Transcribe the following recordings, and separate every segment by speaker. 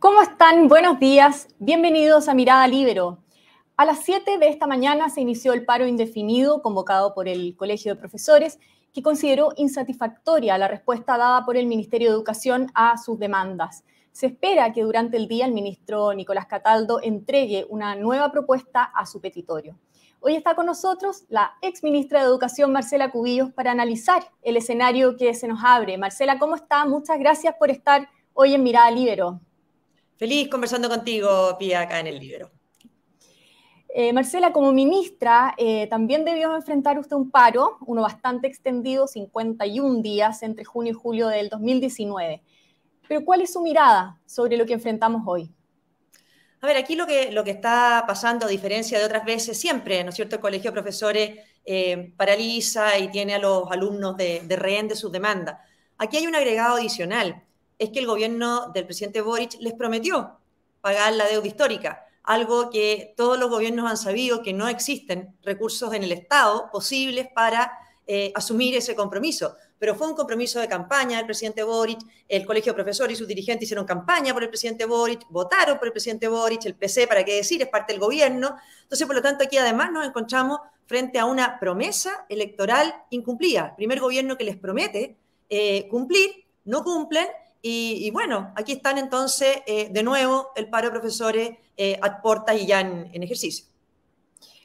Speaker 1: ¿Cómo están? Buenos días. Bienvenidos a Mirada Libero. A las 7 de esta mañana se inició el paro indefinido convocado por el Colegio de Profesores, que consideró insatisfactoria la respuesta dada por el Ministerio de Educación a sus demandas. Se espera que durante el día el ministro Nicolás Cataldo entregue una nueva propuesta a su petitorio. Hoy está con nosotros la ex ministra de Educación, Marcela Cubillos, para analizar el escenario que se nos abre. Marcela, ¿cómo está? Muchas gracias por estar hoy en Mirada Libero.
Speaker 2: Feliz conversando contigo, Pía, acá en el Libero.
Speaker 1: Eh, Marcela, como ministra, eh, también debió enfrentar usted un paro, uno bastante extendido, 51 días entre junio y julio del 2019. Pero ¿cuál es su mirada sobre lo que enfrentamos hoy?
Speaker 2: A ver, aquí lo que, lo que está pasando, a diferencia de otras veces, siempre, ¿no es cierto?, el Colegio de Profesores eh, paraliza y tiene a los alumnos de, de rehén de sus demandas. Aquí hay un agregado adicional, es que el gobierno del presidente Boric les prometió pagar la deuda histórica, algo que todos los gobiernos han sabido que no existen recursos en el Estado posibles para eh, asumir ese compromiso. Pero fue un compromiso de campaña del presidente Boric, el Colegio de Profesores y sus dirigentes hicieron campaña por el presidente Boric, votaron por el presidente Boric, el PC, para qué decir, es parte del gobierno. Entonces, por lo tanto, aquí además nos encontramos frente a una promesa electoral incumplida. Primer gobierno que les promete eh, cumplir, no cumplen, y, bueno, aquí están entonces eh, de nuevo el paro de profesores a puertas y ya en ejercicio.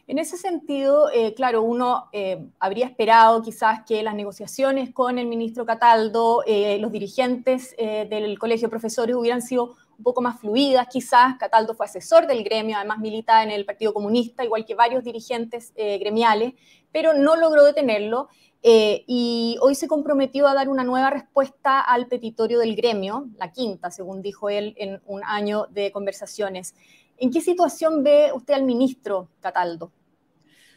Speaker 1: En ese sentido, eh, claro, uno eh, habría esperado quizás que las negociaciones con el ministro Cataldo, eh, los dirigentes del Colegio de Profesores hubieran sido un poco más fluidas, quizás. Cataldo fue asesor del gremio, además milita en el Partido Comunista, igual que varios dirigentes gremiales, pero no logró detenerlo. Y hoy se comprometió a dar una nueva respuesta al petitorio del gremio, la quinta, según dijo él, en un año de conversaciones. ¿En qué situación ve usted al ministro Cataldo?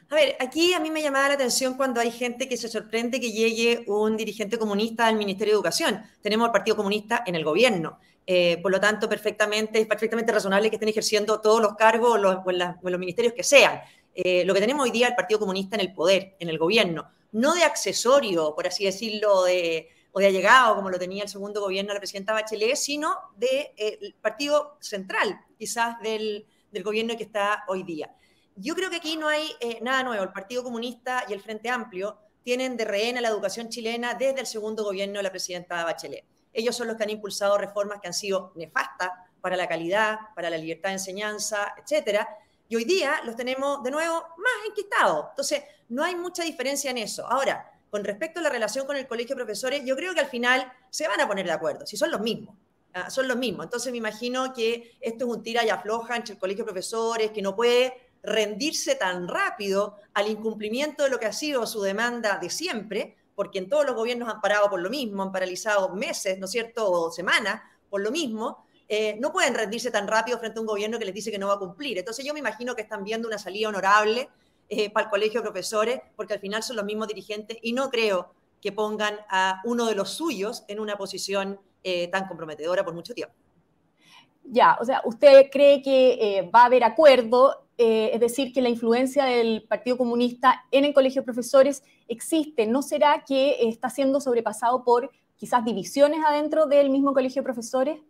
Speaker 2: A ver, aquí a mí me llamaba la atención cuando hay gente que se sorprende que llegue un dirigente comunista al Ministerio de Educación. Tenemos al Partido Comunista en el gobierno. Eh, por lo tanto, perfectamente, es perfectamente razonable que estén ejerciendo todos los cargos o, los, los, ministerios que sean. Eh, lo que tenemos hoy día es el Partido Comunista en el poder, en el gobierno, no de accesorio, por así decirlo, de, o de allegado, como lo tenía el segundo gobierno de la presidenta Bachelet, sino del de, eh, partido central, quizás del, del gobierno que está hoy día. Yo creo que aquí no hay eh, nada nuevo. El Partido Comunista y el Frente Amplio tienen de rehén a la educación chilena desde el segundo gobierno de la presidenta Bachelet. Ellos son los que han impulsado reformas que han sido nefastas para la calidad, para la libertad de enseñanza, etcétera. Y hoy día los tenemos de nuevo más enquistados. Entonces, no hay mucha diferencia en eso. Ahora, con respecto a la relación con el colegio de profesores, yo creo que al final se van a poner de acuerdo, si son los mismos. Ah, son los mismos. Entonces me imagino que esto es un tira y afloja entre el colegio de profesores, que no puede rendirse tan rápido al incumplimiento de lo que ha sido su demanda de siempre, porque en todos los gobiernos han parado por lo mismo, han paralizado meses, ¿no es cierto?, o semanas por lo mismo, eh, no pueden rendirse tan rápido frente a un gobierno que les dice que no va a cumplir. Entonces yo me imagino que están viendo una salida honorable eh, para el colegio de profesores, porque al final son los mismos dirigentes y no creo que pongan a uno de los suyos en una posición eh, tan comprometedora por mucho tiempo.
Speaker 1: Ya, o sea, ¿usted cree que va a haber acuerdo es decir, que la influencia del Partido Comunista en el Colegio de Profesores existe. ¿No será que está siendo sobrepasado por quizás divisiones adentro del mismo Colegio de Profesores?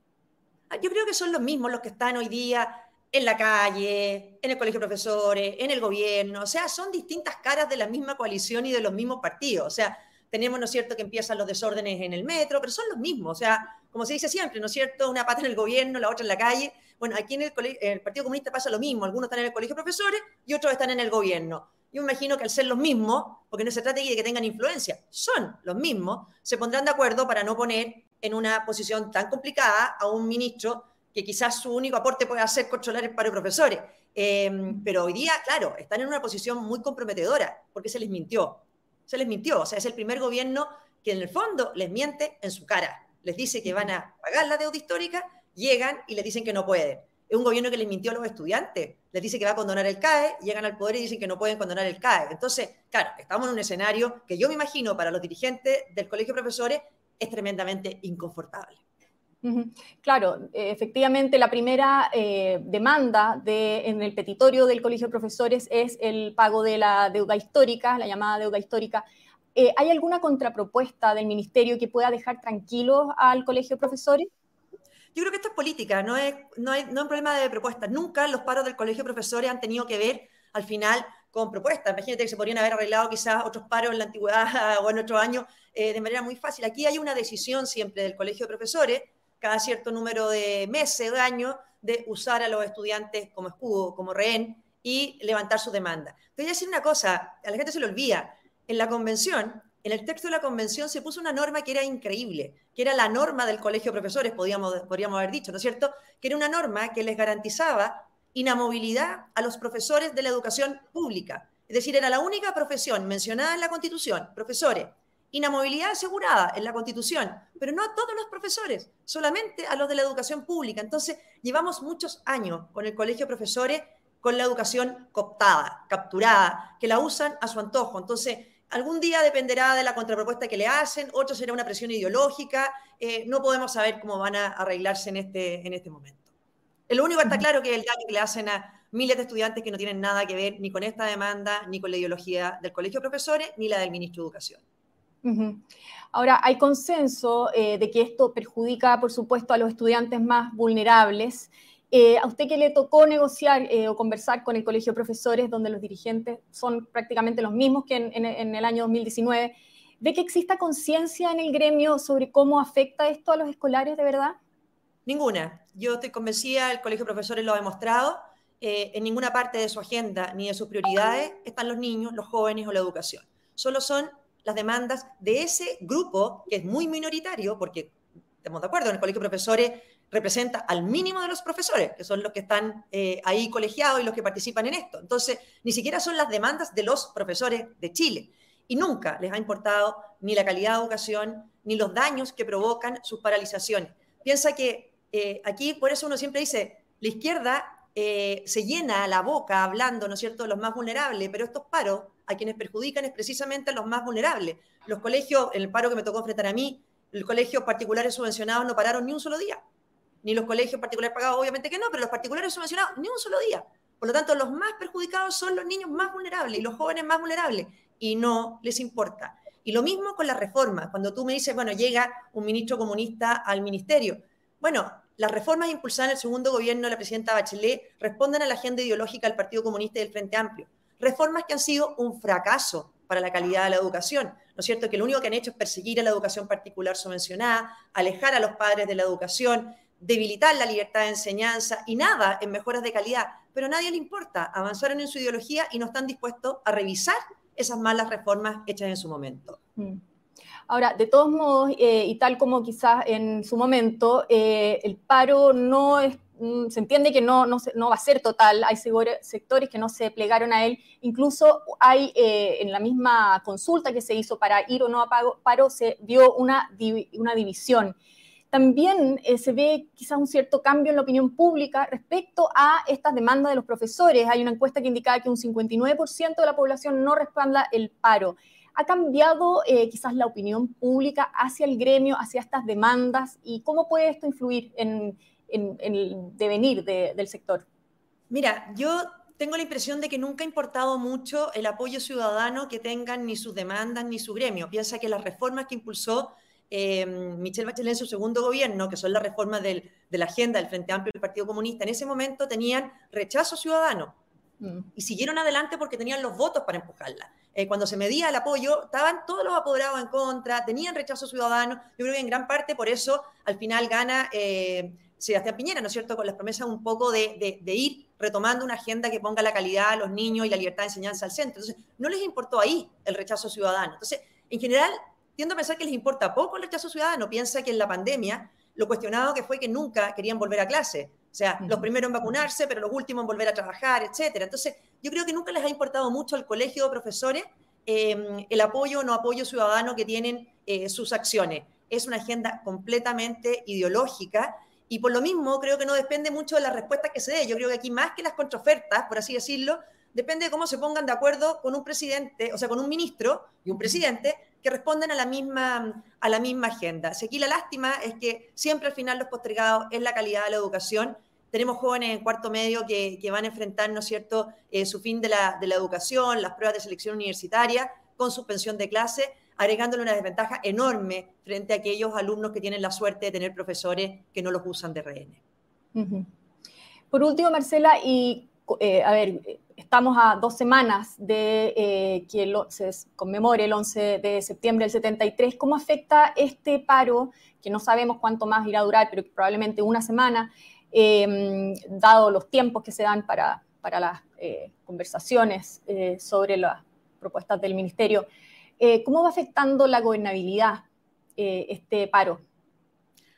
Speaker 2: Ah, yo creo que son los mismos los que están hoy día en la calle, en el Colegio de Profesores, en el gobierno. O sea, son distintas caras de la misma coalición y de los mismos partidos. O sea, tenemos, ¿no es cierto?, que empiezan los desórdenes en el metro, pero son los mismos. O sea, como se dice siempre, ¿no es cierto?, una pata en el gobierno, la otra en la calle. Bueno, aquí en el, el, Partido Comunista pasa lo mismo, algunos están en el colegio de profesores y otros están en el gobierno. Yo imagino que al ser los mismos, porque no se trata de que tengan influencia, son los mismos, se pondrán de acuerdo para no poner en una posición tan complicada a un ministro que quizás su único aporte pueda ser controlar el paro de profesores. Em, pero hoy día, claro, están en una posición muy comprometedora porque se les mintió. Se les mintió. O sea, es el primer gobierno que en el fondo les miente en su cara. Les dice que van a pagar la deuda histórica llegan y les dicen que no pueden. Es un gobierno que les mintió a los estudiantes, les dice que va a condonar el CAE, llegan al poder y dicen que no pueden condonar el CAE. Entonces, claro, estamos en un escenario que yo me imagino para los dirigentes del Colegio de Profesores es tremendamente inconfortable.
Speaker 1: Claro, eh, efectivamente la primera eh, demanda de, en el petitorio del Colegio de Profesores es el pago de la deuda histórica, la llamada deuda histórica. Eh, ¿Hay alguna contrapropuesta del Ministerio que pueda dejar tranquilos al Colegio de Profesores?
Speaker 2: Yo creo que esto es política, no es, no, es, no es un problema de propuestas. Nunca los paros del colegio de profesores han tenido que ver al final con propuestas. Imagínate que se podrían haber arreglado quizás otros paros en la antigüedad o en otros años eh, de manera muy fácil. Aquí hay una decisión siempre del colegio de profesores, cada cierto número de meses, de años, de usar a los estudiantes como escudo, como rehén y levantar su demanda. Te voy a decir una cosa, a la gente se le olvida. En la convención, en el texto de la convención se puso una norma que era increíble, que era la norma del colegio de profesores, podríamos, podríamos haber dicho, ¿no es cierto? Que era una norma que les garantizaba inamovilidad a los profesores de la educación pública. Es decir, era la única profesión mencionada en la Constitución, profesores. Inamovilidad asegurada en la Constitución, pero no a todos los profesores, solamente a los de la educación pública. Entonces, llevamos muchos años con el colegio de profesores con la educación cooptada, capturada, que la usan a su antojo. Entonces, algún día dependerá de la contrapropuesta que le hacen, otro será una presión ideológica, eh, no podemos saber cómo van a arreglarse en este, en este momento. Lo único que está claro que es el daño que le hacen a miles de estudiantes que no tienen nada que ver ni con esta demanda, ni con la ideología del Colegio de Profesores, ni la del Ministro de Educación.
Speaker 1: Ahora, hay consenso eh, de que esto perjudica, por supuesto, a los estudiantes más vulnerables. Eh, a usted que le tocó negociar eh, o conversar con el Colegio de Profesores, donde los dirigentes son prácticamente los mismos que en, en el año 2019, ¿ve que exista conciencia en el gremio sobre cómo afecta esto a los escolares de verdad?
Speaker 2: Ninguna. Yo estoy convencida, el Colegio de Profesores lo ha demostrado, eh, en ninguna parte de su agenda ni de sus prioridades están los niños, los jóvenes o la educación. Solo son las demandas de ese grupo, que es muy minoritario, porque estamos de acuerdo, en el Colegio de Profesores representa al mínimo de los profesores, que son los que están eh, ahí colegiados y los que participan en esto. Entonces, ni siquiera son las demandas de los profesores de Chile. Y nunca les ha importado ni la calidad de educación, ni los daños que provocan sus paralizaciones. Piensa que eh, aquí por eso uno siempre dice, la izquierda eh, se llena la boca hablando, ¿no es cierto?, de los más vulnerables, pero estos paros a quienes perjudican es precisamente a los más vulnerables. Los colegios, el paro que me tocó enfrentar a mí, los colegios particulares subvencionados no pararon ni un solo día. Ni los colegios particulares pagados, obviamente que no, pero los particulares subvencionados ni un solo día. Por lo tanto, los más perjudicados son los niños más vulnerables y los jóvenes más vulnerables, y no les importa. Y lo mismo con la reforma. Cuando tú me dices, bueno, llega un ministro comunista al ministerio, bueno, las reformas impulsadas en el segundo gobierno de la presidenta Bachelet responden a la agenda ideológica del Partido Comunista y del Frente Amplio. Reformas que han sido un fracaso para la calidad de la educación. ¿No es cierto? Que lo único que han hecho es perseguir a la educación particular subvencionada, alejar a los padres de la educación, debilitar la libertad de enseñanza y nada en mejoras de calidad. Pero a nadie le importa. Avanzaron en su ideología y no están dispuestos a revisar esas malas reformas hechas en su momento. Mm.
Speaker 1: Ahora, de todos modos, eh, y tal como quizás en su momento, eh, el paro no es, mm, se entiende que no, no, va a ser total, hay sectores que no se plegaron a él, incluso hay eh, en la misma consulta que se hizo para ir o no a paro, se vio una, una división. También se ve quizás un cierto cambio en la opinión pública respecto a estas demandas de los profesores. Hay una encuesta que indicaba que un 59% de la población no respalda el paro. ¿Ha cambiado eh, quizás la opinión pública hacia el gremio, hacia estas demandas? ¿Y cómo puede esto influir en, el devenir del sector?
Speaker 2: Mira, yo tengo la impresión de que nunca ha importado mucho el apoyo ciudadano que tengan ni sus demandas ni su gremio. Piensa que las reformas que impulsó eh, Michelle Bachelet en su segundo gobierno, que son las reformas de la agenda del Frente Amplio y del Partido Comunista, en ese momento tenían rechazo ciudadano mm. y siguieron adelante porque tenían los votos para empujarla. Eh, cuando se medía el apoyo, estaban todos los apoderados en contra, tenían rechazo ciudadano. Yo creo que en gran parte por eso al final gana eh, Sebastián Piñera, ¿no es cierto?, con las promesas un poco de, ir retomando una agenda que ponga la calidad a los niños y la libertad de enseñanza al centro. Entonces, no les importó ahí el rechazo ciudadano. Entonces, en general, tiendo a pensar que les importa poco el rechazo ciudadano. Piensa que en la pandemia lo cuestionado que fue que nunca querían volver a clase. O sea, los primeros en vacunarse, pero los últimos en volver a trabajar, etcétera. Entonces, yo creo que nunca les ha importado mucho al colegio de profesores em, el apoyo o no apoyo ciudadano que tienen eh, sus acciones. Es una agenda completamente ideológica y por lo mismo creo que no depende mucho de las respuestas que se dé. Yo creo que aquí más que las contraofertas, por así decirlo, depende de cómo se pongan de acuerdo con un presidente, o sea, con un ministro y un presidente que responden a la misma, a la misma agenda. Si aquí la lástima es que siempre al final los postergados es la calidad de la educación tenemos jóvenes en cuarto medio que, van a enfrentar, ¿no es cierto?, eh, su fin de la, educación, las pruebas de selección universitaria, con suspensión de clase. agregándole una desventaja enorme frente a aquellos alumnos que tienen la suerte de tener profesores que no los usan de rehén.
Speaker 1: Por último, Marcela, y eh, a ver, estamos a dos semanas de eh, que se conmemore el 11 de septiembre del 73. ¿Cómo afecta este paro, que no sabemos cuánto más irá a durar, pero probablemente una semana, em, dado los tiempos que se dan para, para las eh, conversaciones sobre las propuestas del ministerio? ¿Cómo va afectando la gobernabilidad este paro?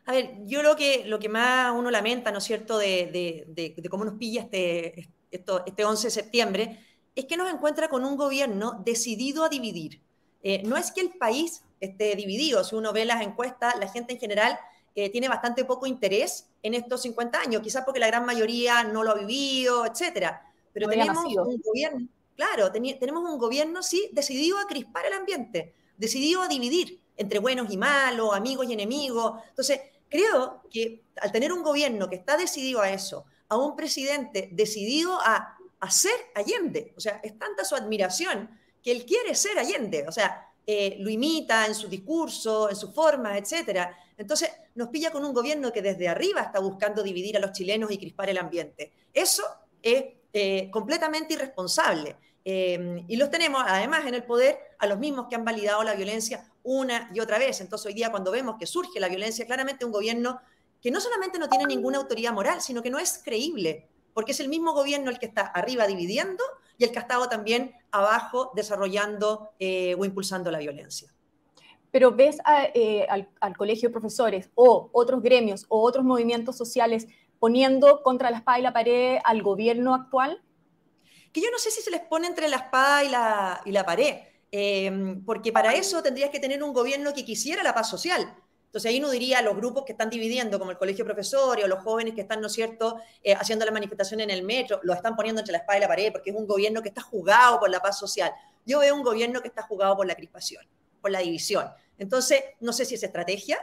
Speaker 2: A ver, yo lo que, lo que más uno lamenta, ¿no es cierto?, de, de cómo nos pilla este, este 11 de septiembre, es que nos encuentra con un gobierno decidido a dividir. Eh, no es que el país esté dividido, si uno ve las encuestas, la gente en general eh, tiene bastante poco interés en estos 50 años, quizás porque la gran mayoría no lo ha vivido, etcétera. Pero tenemos un gobierno, claro, tenemos un gobierno, sí, decidido a crispar el ambiente, decidido a dividir entre buenos y malos, amigos y enemigos. Entonces, creo que al tener un gobierno que está decidido a eso, a un presidente decidido a, hacer Allende. O sea, es tanta su admiración que él quiere ser Allende. O sea, eh, lo imita en su discurso, en su forma, etc. Entonces, nos pilla con un gobierno que desde arriba está buscando dividir a los chilenos y crispar el ambiente. Eso es eh, completamente irresponsable. Eh, y los tenemos, además, en el poder a los mismos que han validado la violencia una y otra vez. Entonces, hoy día, cuando vemos que surge la violencia, claramente un gobierno que no solamente no tiene ninguna autoridad moral, sino que no es creíble, porque es el mismo gobierno el que está arriba dividiendo y el que ha estado también abajo desarrollando eh, o impulsando la violencia.
Speaker 1: Pero ves eh, al, colegio de profesores o otros gremios o otros movimientos sociales poniendo contra la espada y la pared al gobierno actual?
Speaker 2: Que yo no sé si se les pone entre la espada y la, y la pared, eh, porque para eso tendrías que tener un gobierno que quisiera la paz social entonces ahí uno diría los grupos que están dividiendo, como el colegio profesor o los jóvenes que están, ¿no es cierto?, eh, haciendo la manifestación en el metro, lo están poniendo entre la espada y la pared porque es un gobierno que está jugado por la paz social. Yo veo un gobierno que está jugado por la crispación, por la división. Entonces, no sé si es estrategia,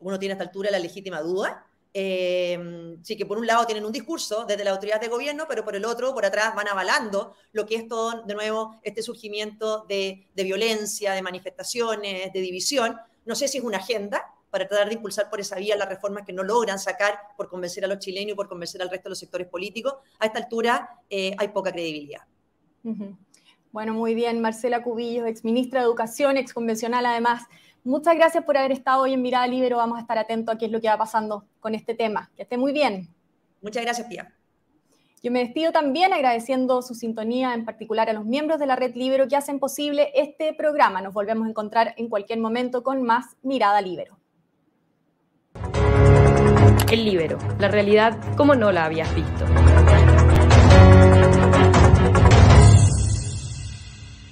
Speaker 2: uno tiene a esta altura la legítima duda. Eh, sí que por un lado tienen un discurso desde la autoridad de gobierno, pero por el otro, por atrás, van avalando lo que es todo, de nuevo, este surgimiento de, violencia, de manifestaciones, de división. No sé si es una agenda, para tratar de impulsar por esa vía las reformas que no logran sacar por convencer a los chilenos y por convencer al resto de los sectores políticos. A esta altura eh, hay poca credibilidad.
Speaker 1: Bueno, muy bien, Marcela Cubillos, exministra de Educación, exconvencional además. Muchas gracias por haber estado hoy en Mirada Libero. Vamos a estar atentos a qué es lo que va pasando con este tema. Que esté muy bien.
Speaker 2: Muchas gracias, Pia.
Speaker 1: Yo me despido también agradeciendo su sintonía, en particular a los miembros de la Red Libero que hacen posible este programa. Nos volvemos a encontrar en cualquier momento con más Mirada Libero.
Speaker 3: El Libero, la realidad como no la habías visto.